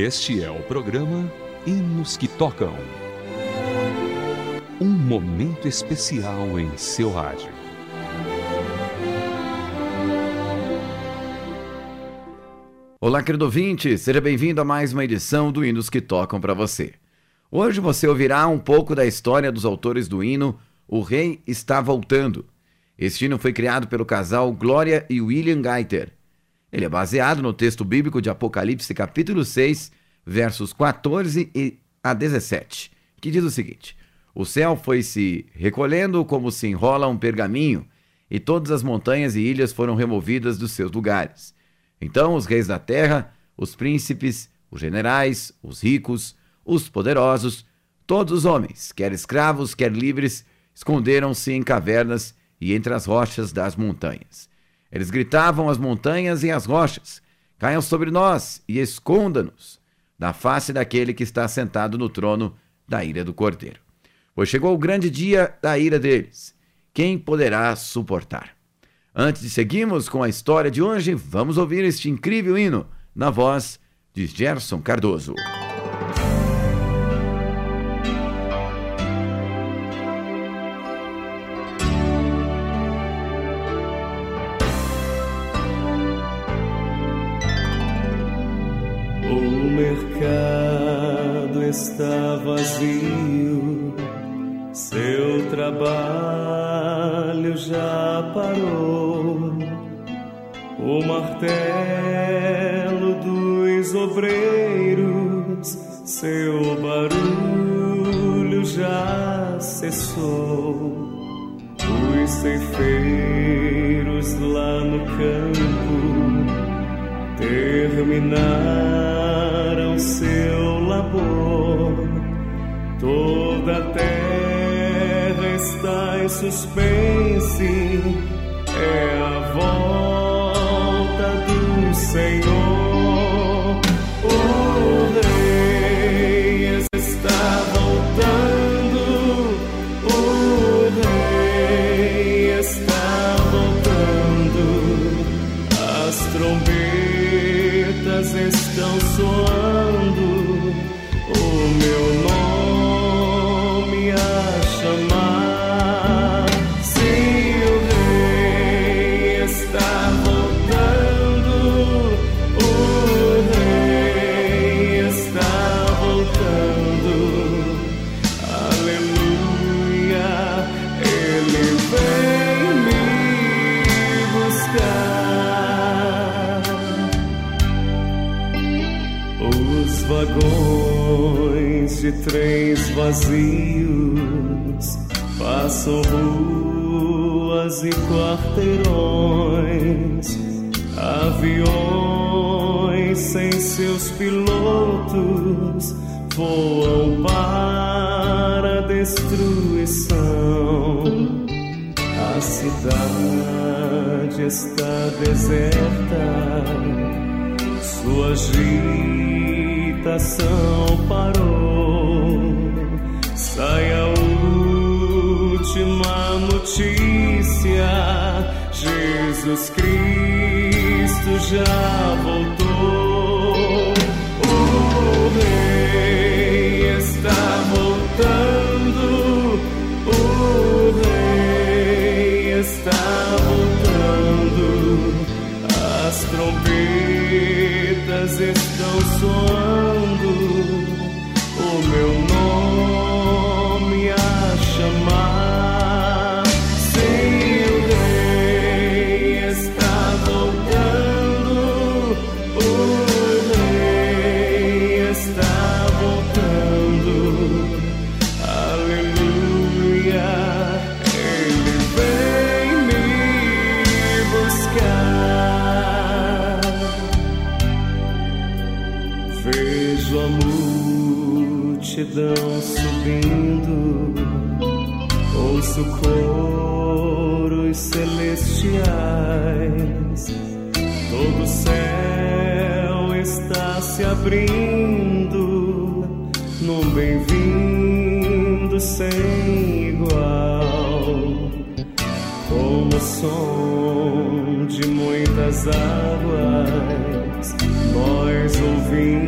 Este é o programa Hinos que Tocam. Um momento especial em seu rádio. Olá, querido ouvinte, seja bem-vindo a mais uma edição do Hinos que Tocam para você. Hoje você ouvirá um pouco da história dos autores do hino O Rei Está Voltando. Este hino foi criado pelo casal Glória e William Geiter. Ele é baseado no texto bíblico de Apocalipse, capítulo 6, versos 14 a 17, que diz o seguinte: O céu foi se recolhendo como se enrola um pergaminho, e todas as montanhas e ilhas foram removidas dos seus lugares. Então os reis da terra, os príncipes, os generais, os ricos, os poderosos, todos os homens, quer escravos, quer livres, esconderam-se em cavernas e entre as rochas das montanhas. Eles gritavam às montanhas e às rochas: Caiam sobre nós e esconda-nos da face daquele que está sentado no trono da ira do cordeiro. Pois chegou o grande dia da ira deles. Quem poderá suportar? Antes de seguirmos com a história de hoje, vamos ouvir este incrível hino na voz de Gerson Cardoso. Está vazio, seu trabalho já parou. O martelo dos obreiros, seu barulho já cessou. Os ceifeiros lá no campo terminaram seu labor. Toda a terra está em suspense, é a volta do Senhor. Passam ruas e quarteirões, aviões sem seus pilotos voam para a destruição. A cidade está deserta sua agitação parou. Sai a última notícia: Jesus Cristo já voltou. O Rei está voltando. O Rei está voltando. As trompetas estão soando, o meu se abrindo num bem-vindo sem igual, como o som de muitas águas, nós ouvimos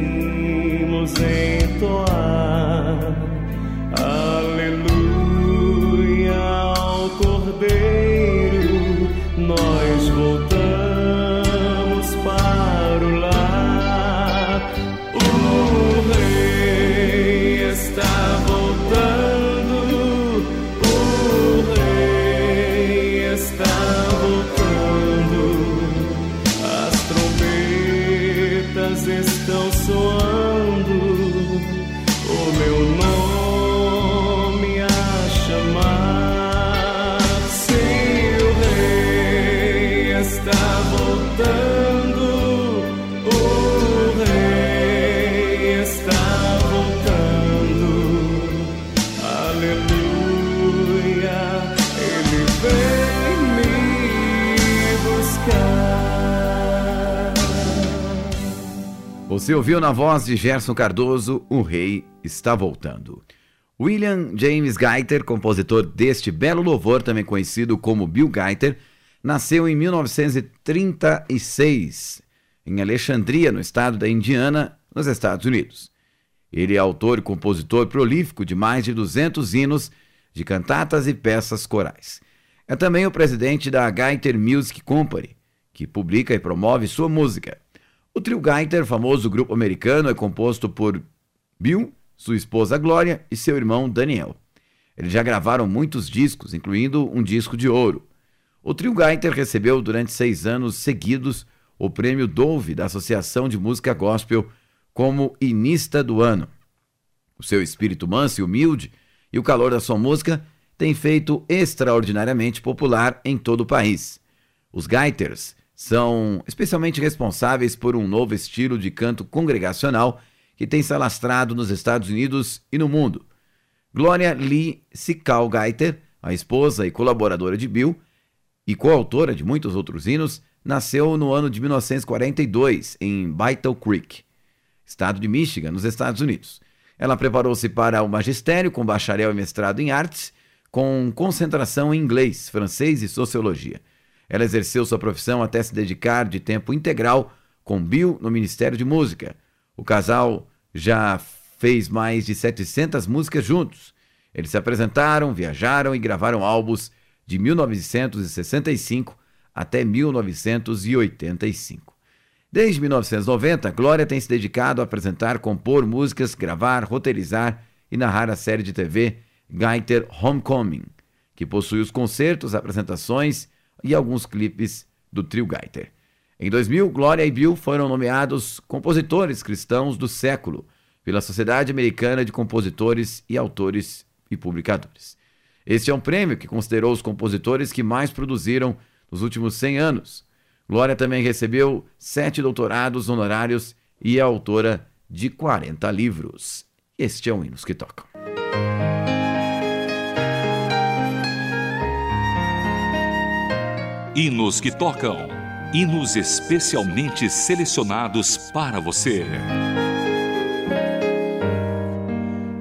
Você ouviu na voz de Gerson Cardoso, O Rei está voltando. William James Gaiter, compositor deste belo louvor, também conhecido como Bill Gaiter, nasceu em 1936, em Alexandria, no estado da Indiana, nos Estados Unidos. Ele é autor e compositor prolífico de mais de 200 hinos de cantatas e peças corais. É também o presidente da Gaiter Music Company, que publica e promove sua música. O trio Gaiter, famoso grupo americano, é composto por Bill, sua esposa Glória e seu irmão Daniel. Eles já gravaram muitos discos, incluindo um disco de ouro. O trio Gaiter recebeu durante seis anos seguidos o prêmio Dove da Associação de Música Gospel como Inista do Ano. O seu espírito manso e humilde e o calor da sua música têm feito extraordinariamente popular em todo o país. Os Gaiters são especialmente responsáveis por um novo estilo de canto congregacional que tem se alastrado nos Estados Unidos e no mundo. Gloria Lee Sikal Gaiter, a esposa e colaboradora de Bill e coautora de muitos outros hinos, nasceu no ano de 1942 em Battle Creek, estado de Michigan, nos Estados Unidos. Ela preparou-se para o magistério com bacharel e mestrado em artes, com concentração em inglês, francês e sociologia. Ela exerceu sua profissão até se dedicar de tempo integral com Bill no Ministério de Música. O casal já fez mais de 700 músicas juntos. Eles se apresentaram, viajaram e gravaram álbuns de 1965 até 1985. Desde 1990, Glória tem se dedicado a apresentar, compor músicas, gravar, roteirizar e narrar a série de TV Gaiter Homecoming, que possui os concertos, apresentações e alguns clipes do trio Gaiter. Em 2000, Glória e Bill foram nomeados compositores cristãos do século pela Sociedade Americana de Compositores e Autores e Publicadores. Este é um prêmio que considerou os compositores que mais produziram nos últimos 100 anos. Glória também recebeu sete doutorados honorários e é autora de 40 livros. Este é o Hinos que Tocam. Hinos que tocam. Hinos especialmente selecionados para você.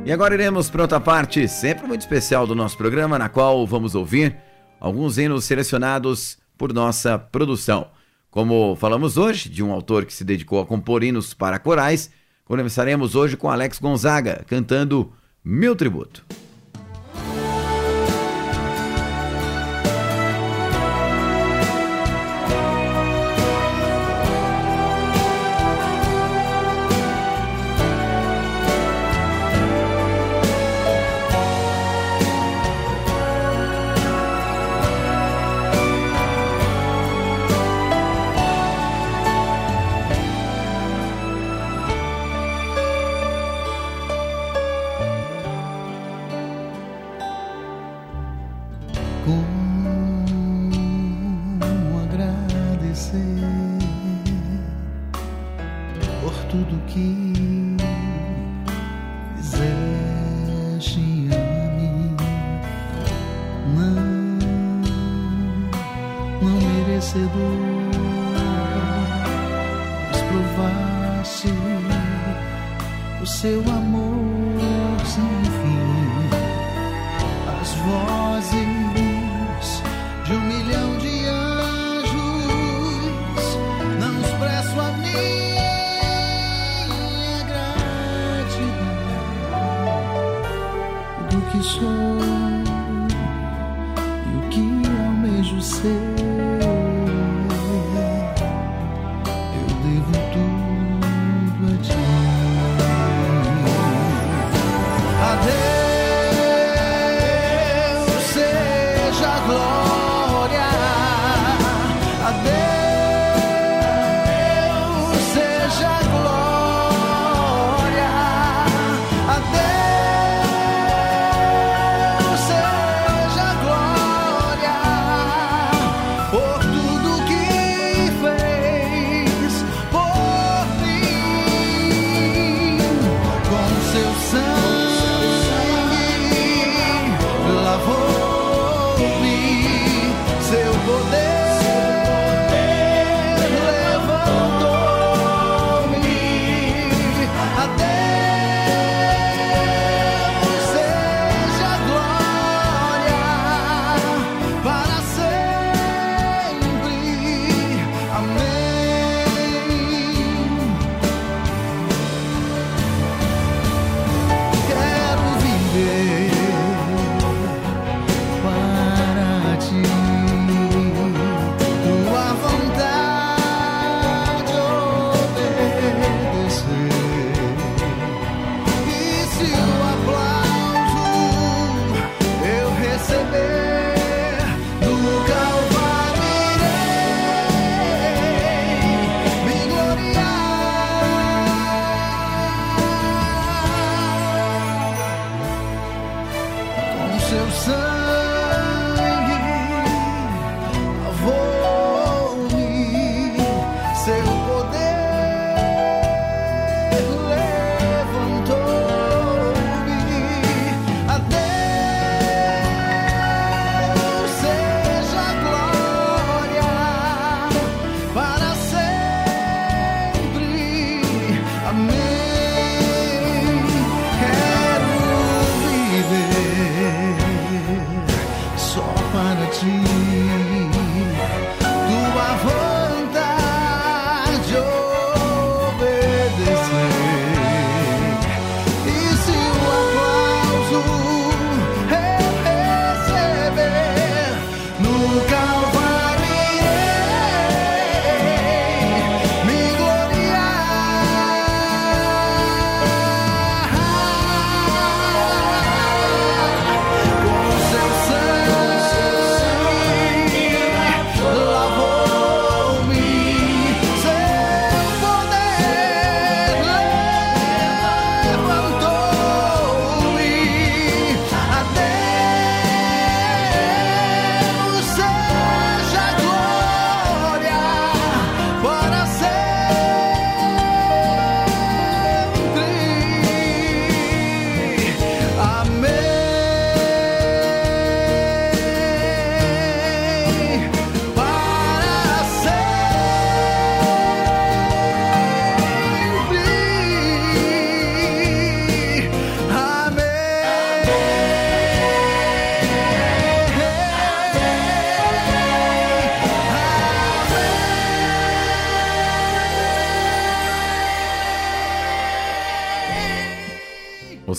E agora iremos para outra parte, sempre muito especial do nosso programa, na qual vamos ouvir alguns hinos selecionados por nossa produção. Como falamos hoje, de um autor que se dedicou a compor hinos para corais, começaremos hoje com Alex Gonzaga, cantando Meu Tributo. o seu amor sem fim. As vozes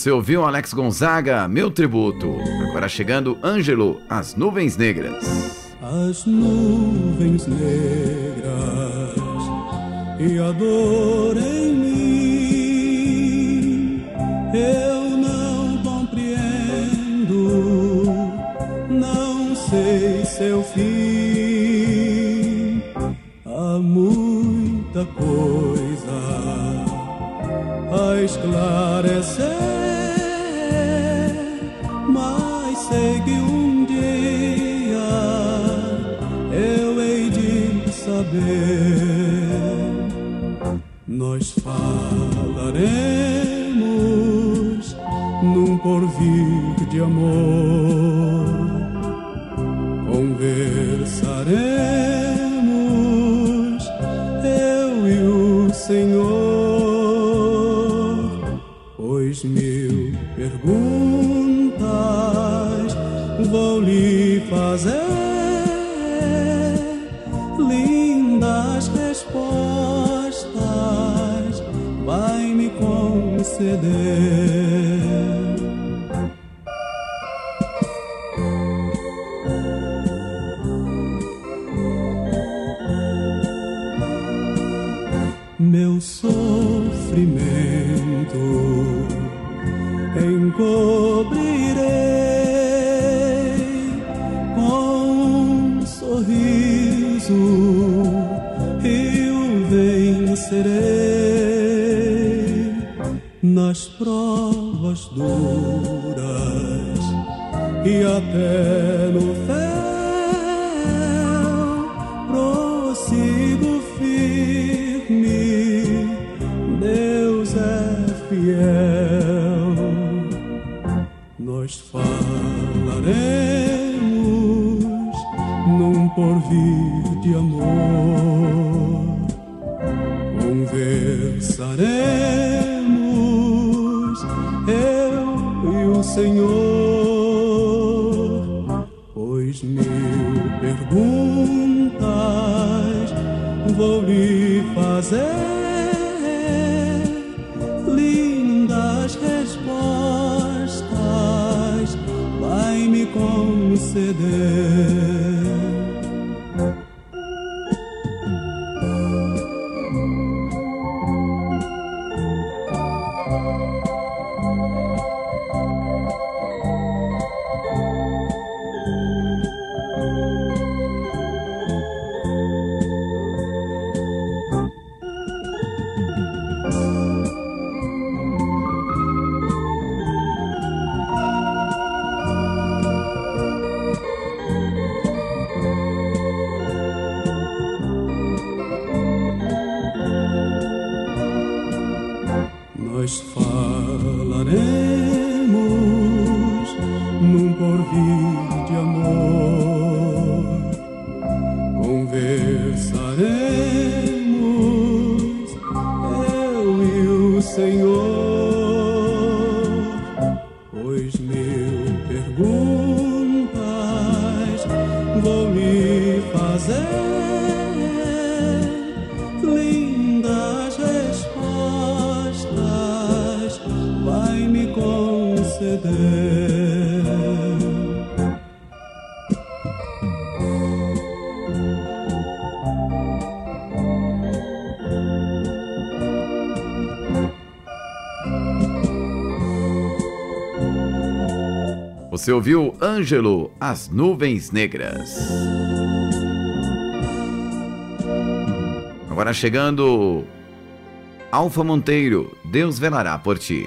Você ouviu Alex Gonzaga, meu tributo. Agora chegando Ângelo, As Nuvens Negras. As nuvens negras e a dor em mim. Eu não compreendo, não sei seu fim. Há muita coisa a esclarecer. de amor. Conversaremos, eu e o Senhor, pois mil perguntas vou lhe fazer, lindas respostas vai me conceder. nas provas duras e até no fel prossigo firme. Deus é fiel. Nós falaremos conceder. morremos, eu e o Senhor. Você ouviu Ângelo, As Nuvens Negras. Agora chegando, Alfa Monteiro, Deus velará por ti.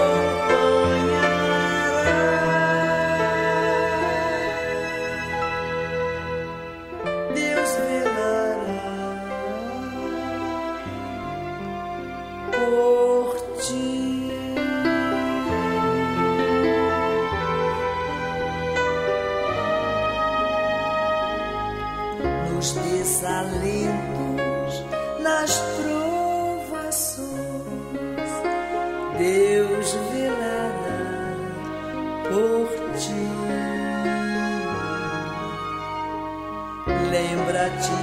As provações, Deus velará por ti. Lembra-te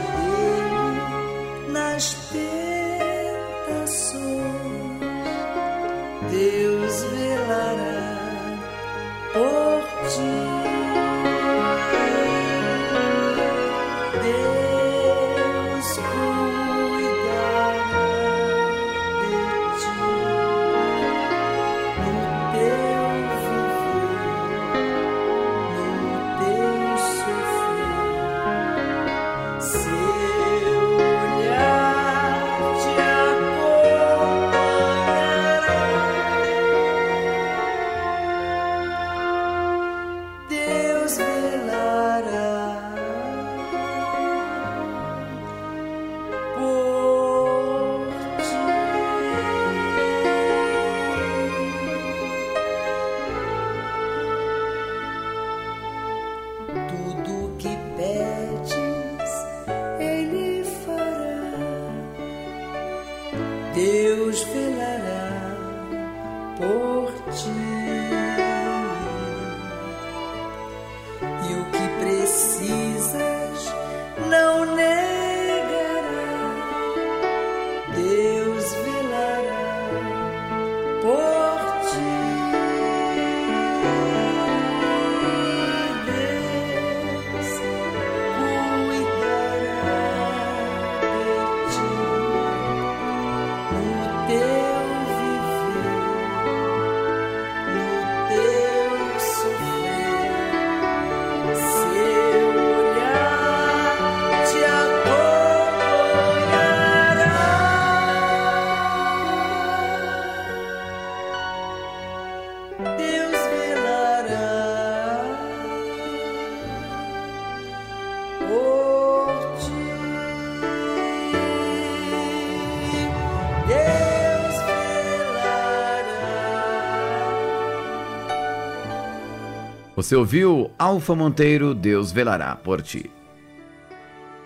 Você ouviu Alfa Monteiro, Deus velará por ti.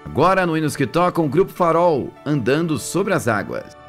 Agora no Hinos que Tocam, Grupo Farol, Andando sobre as Águas.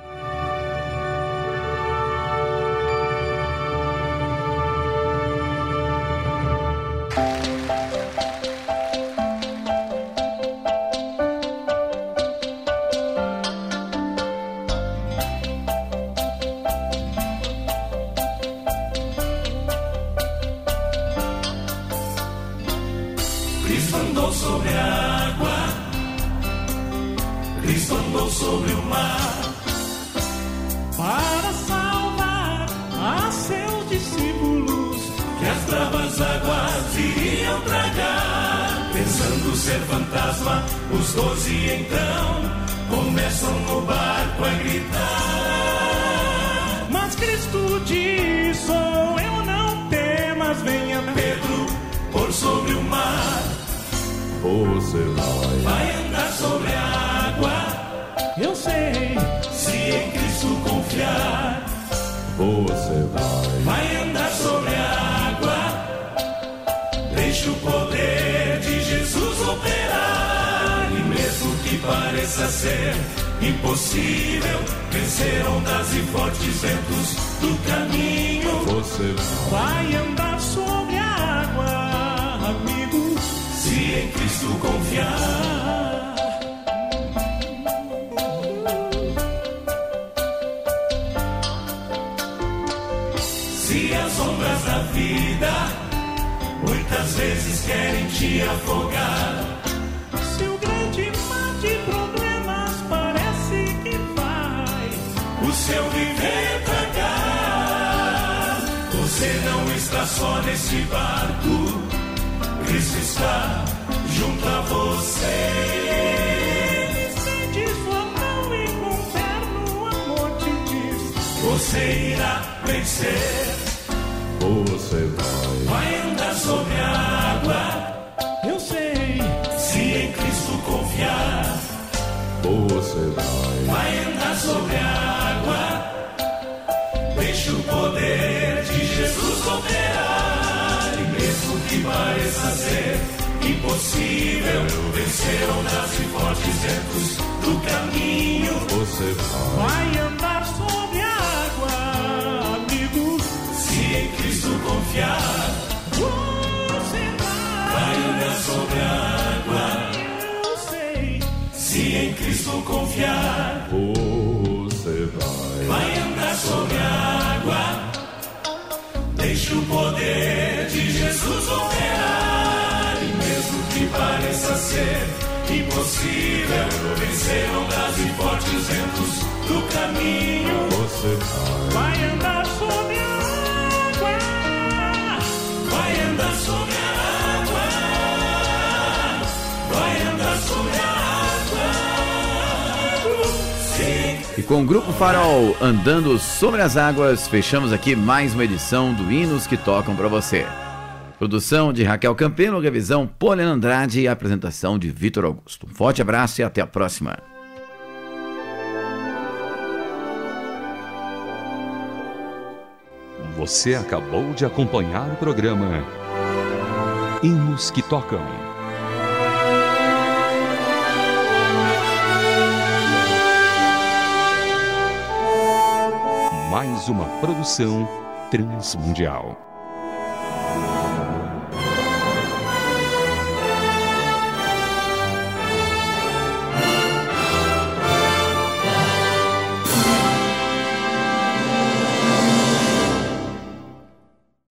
Pareça ser impossível, vencer ondas e fortes ventos do caminho. você vai, andar sobre a água, amigo. Se em Cristo confiar. Se as ondas da vida muitas vezes querem te afogar. Só nesse barco, Cristo está junto a você. estende sua mão e com terno amor te diz: Você irá vencer, você vai, vai andar sobre a água, Eu sei, se em Cristo confiar. você vai, Vai andar sobre a água, deixa o poder ser impossível, vencer ondas e fortes ventos do caminho. você vai, vai andar sobre a água, amigo. Se em Cristo confiar, Você vai, vai andar sobre a água. eu sei, Se em Cristo confiar, você vai, vai andar sobre a água. Deixa o poder de Jesus operar. Pareça ser impossível, vencer ondas e fortes ventos do caminho. você vai, vai andar sobre a água. Vai andar sobre a água. Vai andar sobre a água. Sim. E com o Grupo Farol andando sobre as águas, fechamos aqui mais uma edição do Hinos que Tocam para você. Produção de Raquel Campelo, revisão Poliana Andrade e apresentação de Vitor Augusto. Um forte abraço e até a próxima. Você acabou de acompanhar o programa Hinos que tocam. Mais uma produção transmundial.